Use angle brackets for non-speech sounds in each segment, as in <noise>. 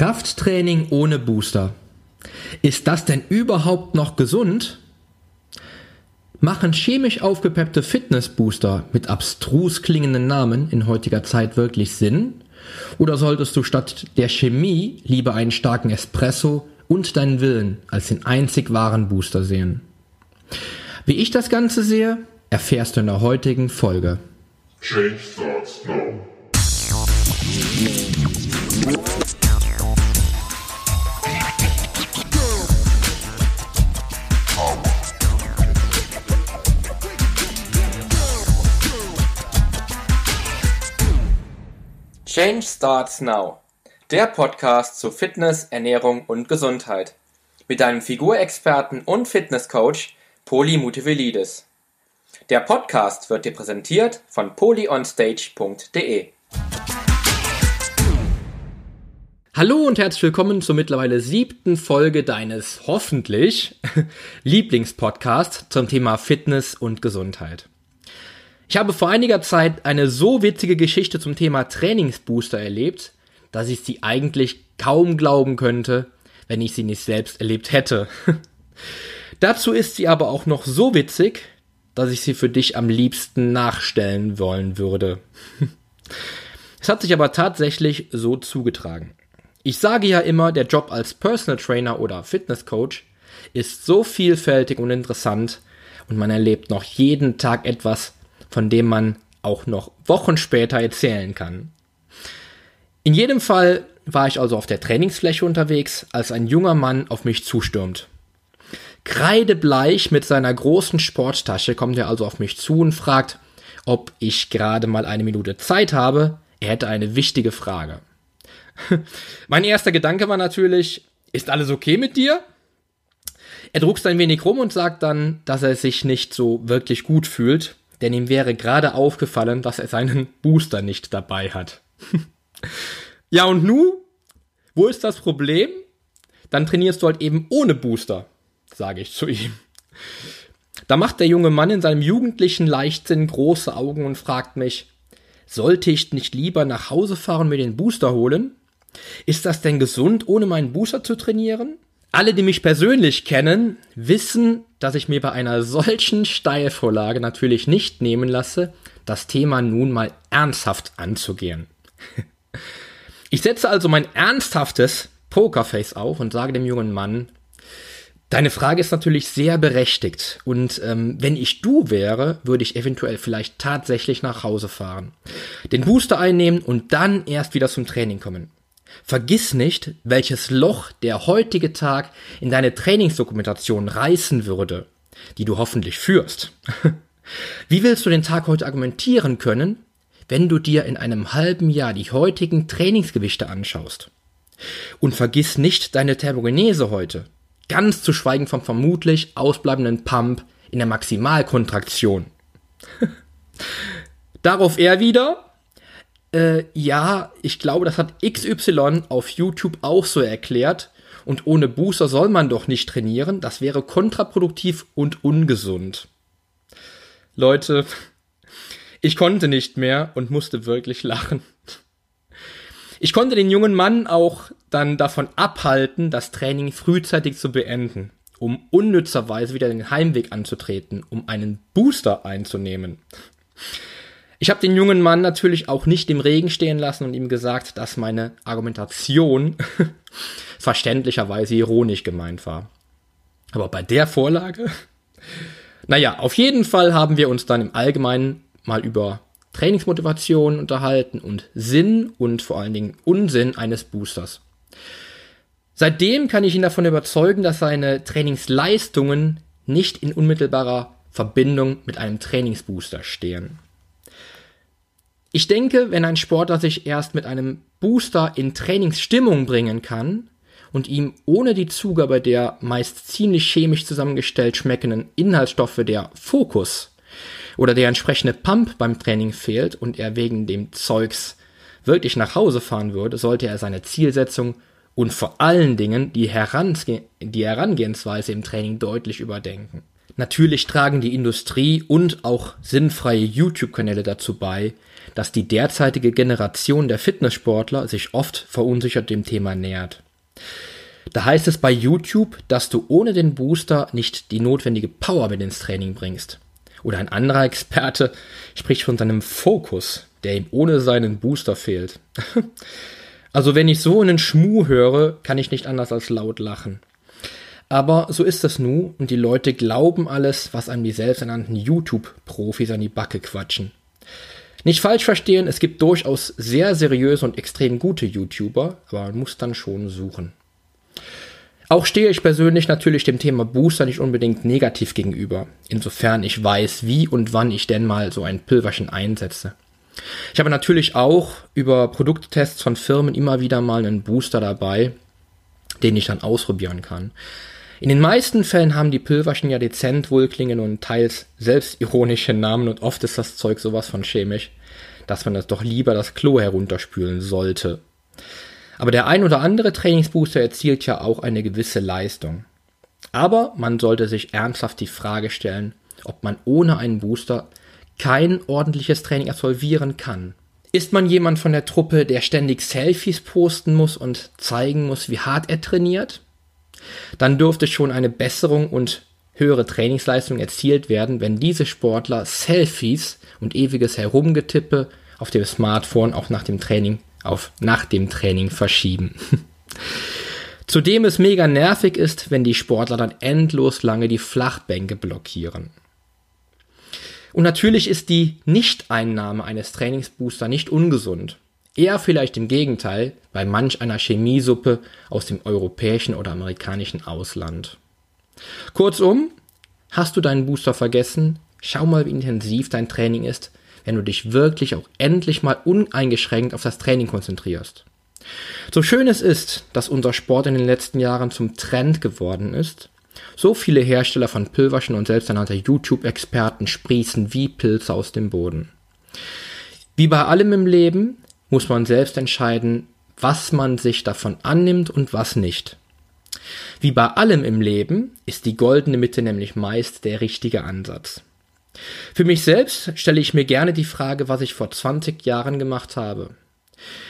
Krafttraining ohne Booster. Ist das denn überhaupt noch gesund? Machen chemisch aufgepeppte Fitnessbooster mit abstrus klingenden Namen in heutiger Zeit wirklich Sinn? Oder solltest du statt der Chemie lieber einen starken Espresso und deinen Willen als den einzig wahren Booster sehen? Wie ich das Ganze sehe, erfährst du in der heutigen Folge. Change starts now. Change Starts Now. Der Podcast zu Fitness, Ernährung und Gesundheit. Mit deinem Figurexperten und Fitnesscoach Poli Mutevelidis. Der Podcast wird dir präsentiert von polyonstage.de. Hallo und herzlich willkommen zur mittlerweile siebten Folge deines hoffentlich <laughs> Lieblingspodcasts zum Thema Fitness und Gesundheit. Ich habe vor einiger Zeit eine so witzige Geschichte zum Thema Trainingsbooster erlebt, dass ich sie eigentlich kaum glauben könnte, wenn ich sie nicht selbst erlebt hätte. <laughs> Dazu ist sie aber auch noch so witzig, dass ich sie für dich am liebsten nachstellen wollen würde. <laughs> es hat sich aber tatsächlich so zugetragen. Ich sage ja immer, der Job als Personal Trainer oder Fitness Coach ist so vielfältig und interessant und man erlebt noch jeden Tag etwas, von dem man auch noch Wochen später erzählen kann. In jedem Fall war ich also auf der Trainingsfläche unterwegs, als ein junger Mann auf mich zustürmt. Kreidebleich mit seiner großen Sporttasche kommt er also auf mich zu und fragt, ob ich gerade mal eine Minute Zeit habe. Er hätte eine wichtige Frage. <laughs> mein erster Gedanke war natürlich, ist alles okay mit dir? Er druckst ein wenig rum und sagt dann, dass er sich nicht so wirklich gut fühlt denn ihm wäre gerade aufgefallen, dass er seinen Booster nicht dabei hat. <laughs> ja, und nu? Wo ist das Problem? Dann trainierst du halt eben ohne Booster, sage ich zu ihm. Da macht der junge Mann in seinem jugendlichen Leichtsinn große Augen und fragt mich, sollte ich nicht lieber nach Hause fahren und mir den Booster holen? Ist das denn gesund, ohne meinen Booster zu trainieren? Alle, die mich persönlich kennen, wissen, dass ich mir bei einer solchen Steilvorlage natürlich nicht nehmen lasse, das Thema nun mal ernsthaft anzugehen. <laughs> Ich setze also mein ernsthaftes Pokerface auf und sage dem jungen Mann, Deine Frage ist natürlich sehr berechtigt und ähm, wenn ich du wäre, würde ich eventuell vielleicht tatsächlich nach Hause fahren, den Booster einnehmen und dann erst wieder zum Training kommen. Vergiss nicht, welches Loch der heutige Tag in deine Trainingsdokumentation reißen würde, die du hoffentlich führst. <laughs> Wie willst du den Tag heute argumentieren können, wenn du dir in einem halben Jahr die heutigen Trainingsgewichte anschaust? Und vergiss nicht deine Thermogenese heute, ganz zu schweigen vom vermutlich ausbleibenden Pump in der Maximalkontraktion. <laughs> Darauf er wieder, äh, ja, ich glaube, das hat XY auf YouTube auch so erklärt. Und ohne Booster soll man doch nicht trainieren. Das wäre kontraproduktiv und ungesund. Leute, <laughs> ich konnte nicht mehr und musste wirklich lachen. Ich konnte den jungen Mann auch dann davon abhalten, das Training frühzeitig zu beenden, um unnützerweise wieder den Heimweg anzutreten, um einen Booster einzunehmen. Ich habe den jungen Mann natürlich auch nicht im Regen stehen lassen und ihm gesagt, dass meine Argumentation <laughs> verständlicherweise ironisch gemeint war. Aber bei der Vorlage? Naja, auf jeden Fall haben wir uns dann im Allgemeinen mal über Trainingsmotivation unterhalten und Sinn und vor allen Dingen Unsinn eines Boosters. Seitdem kann ich ihn davon überzeugen, dass seine Trainingsleistungen nicht in unmittelbarer Verbindung mit einem Trainingsbooster stehen. Ich denke, wenn ein Sportler sich erst mit einem Booster in Trainingsstimmung bringen kann und ihm ohne die Zugabe der meist ziemlich chemisch zusammengestellt schmeckenden Inhaltsstoffe der Fokus oder der entsprechende Pump beim Training fehlt und er wegen dem Zeugs wirklich nach Hause fahren würde, sollte er seine Zielsetzung und vor allen Dingen die, Herange die Herangehensweise im Training deutlich überdenken. Natürlich tragen die Industrie und auch sinnfreie YouTube-Kanäle dazu bei, dass die derzeitige Generation der Fitnesssportler sich oft verunsichert dem Thema nähert. Da heißt es bei YouTube, dass du ohne den Booster nicht die notwendige Power mit ins Training bringst. Oder ein anderer Experte spricht von seinem Fokus, der ihm ohne seinen Booster fehlt. <laughs> also wenn ich so einen Schmuh höre, kann ich nicht anders als laut lachen. Aber so ist es nu und die Leute glauben alles, was einem die selbsternannten YouTube-Profis an die Backe quatschen. Nicht falsch verstehen, es gibt durchaus sehr seriöse und extrem gute YouTuber, aber man muss dann schon suchen. Auch stehe ich persönlich natürlich dem Thema Booster nicht unbedingt negativ gegenüber, insofern ich weiß, wie und wann ich denn mal so ein Pülverchen einsetze. Ich habe natürlich auch über Produkttests von Firmen immer wieder mal einen Booster dabei, den ich dann ausprobieren kann. In den meisten Fällen haben die Pülverchen ja dezent wohlklingen und teils selbstironische Namen und oft ist das Zeug sowas von chemisch, dass man das doch lieber das Klo herunterspülen sollte. Aber der ein oder andere Trainingsbooster erzielt ja auch eine gewisse Leistung. Aber man sollte sich ernsthaft die Frage stellen, ob man ohne einen Booster kein ordentliches Training absolvieren kann. Ist man jemand von der Truppe, der ständig Selfies posten muss und zeigen muss, wie hart er trainiert? Dann dürfte schon eine Besserung und höhere Trainingsleistung erzielt werden, wenn diese Sportler Selfies und ewiges Herumgetippe auf dem Smartphone auch nach dem Training auf nach dem Training verschieben. <laughs> Zudem es mega nervig ist, wenn die Sportler dann endlos lange die Flachbänke blockieren. Und natürlich ist die Nichteinnahme eines Trainingsbooster nicht ungesund. Eher vielleicht im Gegenteil bei manch einer Chemiesuppe aus dem europäischen oder amerikanischen Ausland. Kurzum, hast du deinen Booster vergessen? Schau mal, wie intensiv dein Training ist wenn du dich wirklich auch endlich mal uneingeschränkt auf das Training konzentrierst. So schön es ist, dass unser Sport in den letzten Jahren zum Trend geworden ist, so viele Hersteller von Pülverchen und selbsternannte YouTube-Experten sprießen wie Pilze aus dem Boden. Wie bei allem im Leben muss man selbst entscheiden, was man sich davon annimmt und was nicht. Wie bei allem im Leben ist die goldene Mitte nämlich meist der richtige Ansatz. Für mich selbst stelle ich mir gerne die Frage, was ich vor 20 Jahren gemacht habe.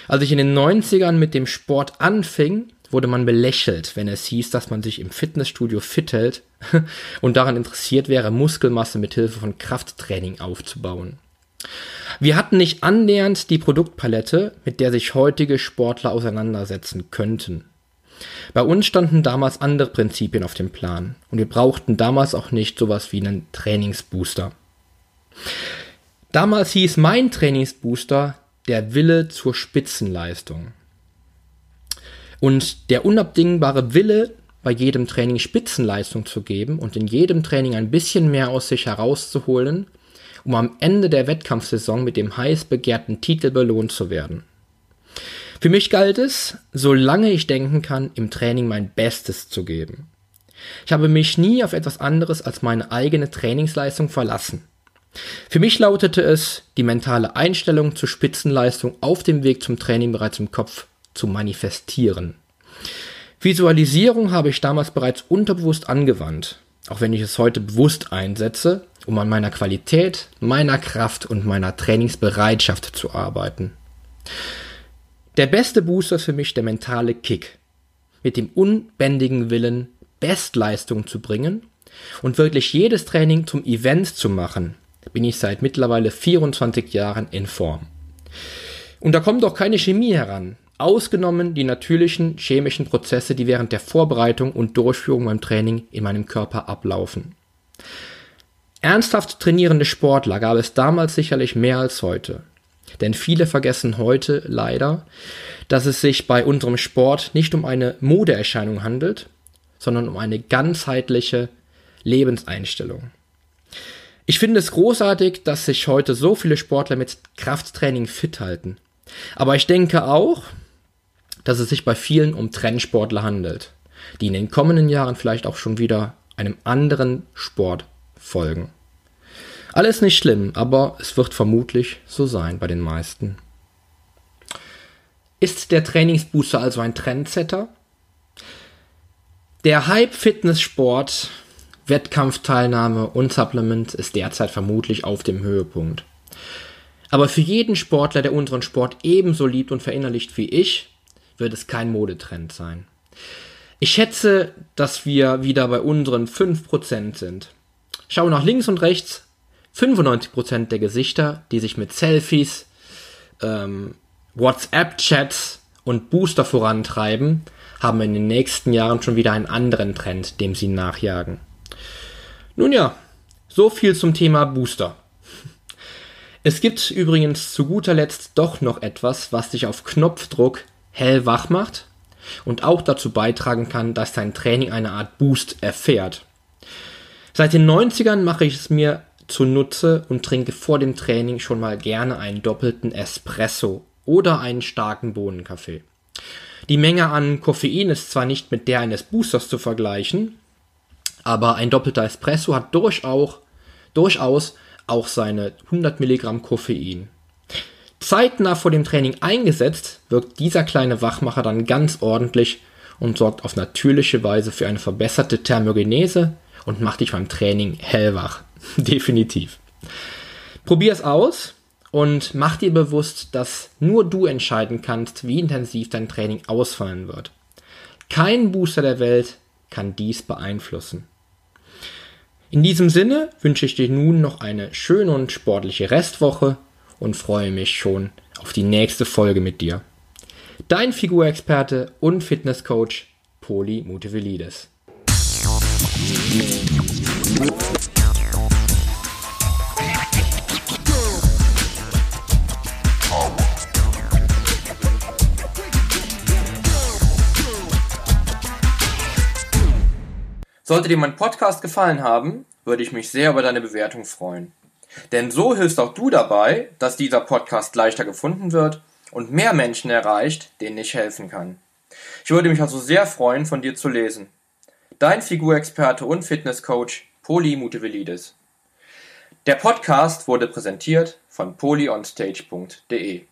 Als ich in den 90ern mit dem Sport anfing, wurde man belächelt, wenn es hieß, dass man sich im Fitnessstudio fit hält <laughs> und daran interessiert wäre, Muskelmasse mit Hilfe von Krafttraining aufzubauen. Wir hatten nicht annähernd die Produktpalette, mit der sich heutige Sportler auseinandersetzen könnten. Bei uns standen damals andere Prinzipien auf dem Plan und wir brauchten damals auch nicht sowas wie einen Trainingsbooster. Damals hieß mein Trainingsbooster der Wille zur Spitzenleistung. Und der unabdingbare Wille, bei jedem Training Spitzenleistung zu geben und in jedem Training ein bisschen mehr aus sich herauszuholen, um am Ende der Wettkampfsaison mit dem heiß begehrten Titel belohnt zu werden. Für mich galt es, solange ich denken kann, im Training mein Bestes zu geben. Ich habe mich nie auf etwas anderes als meine eigene Trainingsleistung verlassen. Für mich lautete es, die mentale Einstellung zur Spitzenleistung auf dem Weg zum Training bereits im Kopf zu manifestieren. Visualisierung habe ich damals bereits unterbewusst angewandt, auch wenn ich es heute bewusst einsetze, um an meiner Qualität, meiner Kraft und meiner Trainingsbereitschaft zu arbeiten. Der beste Booster für mich der mentale Kick. Mit dem unbändigen Willen, Bestleistung zu bringen und wirklich jedes Training zum Event zu machen, bin ich seit mittlerweile 24 Jahren in Form. Und da kommt auch keine Chemie heran, ausgenommen die natürlichen chemischen Prozesse, die während der Vorbereitung und Durchführung beim Training in meinem Körper ablaufen. Ernsthaft trainierende Sportler gab es damals sicherlich mehr als heute. Denn viele vergessen heute leider, dass es sich bei unserem Sport nicht um eine Modeerscheinung handelt, sondern um eine ganzheitliche Lebenseinstellung. Ich finde es großartig, dass sich heute so viele Sportler mit Krafttraining fit halten. Aber ich denke auch, dass es sich bei vielen um Trendsportler handelt, die in den kommenden Jahren vielleicht auch schon wieder einem anderen Sport folgen. Alles nicht schlimm, aber es wird vermutlich so sein bei den meisten. Ist der Trainingsbooster also ein Trendsetter? Der Hype Fitnesssport, Wettkampfteilnahme und Supplement ist derzeit vermutlich auf dem Höhepunkt. Aber für jeden Sportler, der unseren Sport ebenso liebt und verinnerlicht wie ich, wird es kein Modetrend sein. Ich schätze, dass wir wieder bei unseren 5% sind. Schau nach links und rechts. 95% der Gesichter, die sich mit Selfies, ähm, WhatsApp-Chats und Booster vorantreiben, haben in den nächsten Jahren schon wieder einen anderen Trend, dem sie nachjagen. Nun ja, so viel zum Thema Booster. Es gibt übrigens zu guter Letzt doch noch etwas, was dich auf Knopfdruck hellwach macht und auch dazu beitragen kann, dass dein Training eine Art Boost erfährt. Seit den 90ern mache ich es mir zunutze und trinke vor dem Training schon mal gerne einen doppelten Espresso oder einen starken Bohnenkaffee. Die Menge an Koffein ist zwar nicht mit der eines Boosters zu vergleichen, aber ein doppelter Espresso hat durchaus, durchaus auch seine 100 Milligramm Koffein. Zeitnah vor dem Training eingesetzt, wirkt dieser kleine Wachmacher dann ganz ordentlich und sorgt auf natürliche Weise für eine verbesserte Thermogenese und macht dich beim Training hellwach. <laughs> Definitiv. Probier es aus und mach dir bewusst, dass nur du entscheiden kannst, wie intensiv dein Training ausfallen wird. Kein Booster der Welt kann dies beeinflussen. In diesem Sinne wünsche ich dir nun noch eine schöne und sportliche Restwoche und freue mich schon auf die nächste Folge mit dir. Dein Figurexperte und Fitnesscoach Poli Mutevelidis. Sollte dir mein Podcast gefallen haben, würde ich mich sehr über deine Bewertung freuen. Denn so hilfst auch du dabei, dass dieser Podcast leichter gefunden wird und mehr Menschen erreicht, denen ich helfen kann. Ich würde mich also sehr freuen, von dir zu lesen. Dein Figurexperte und Fitnesscoach Poli Mutevelidis. Der Podcast wurde präsentiert von polyonstage.de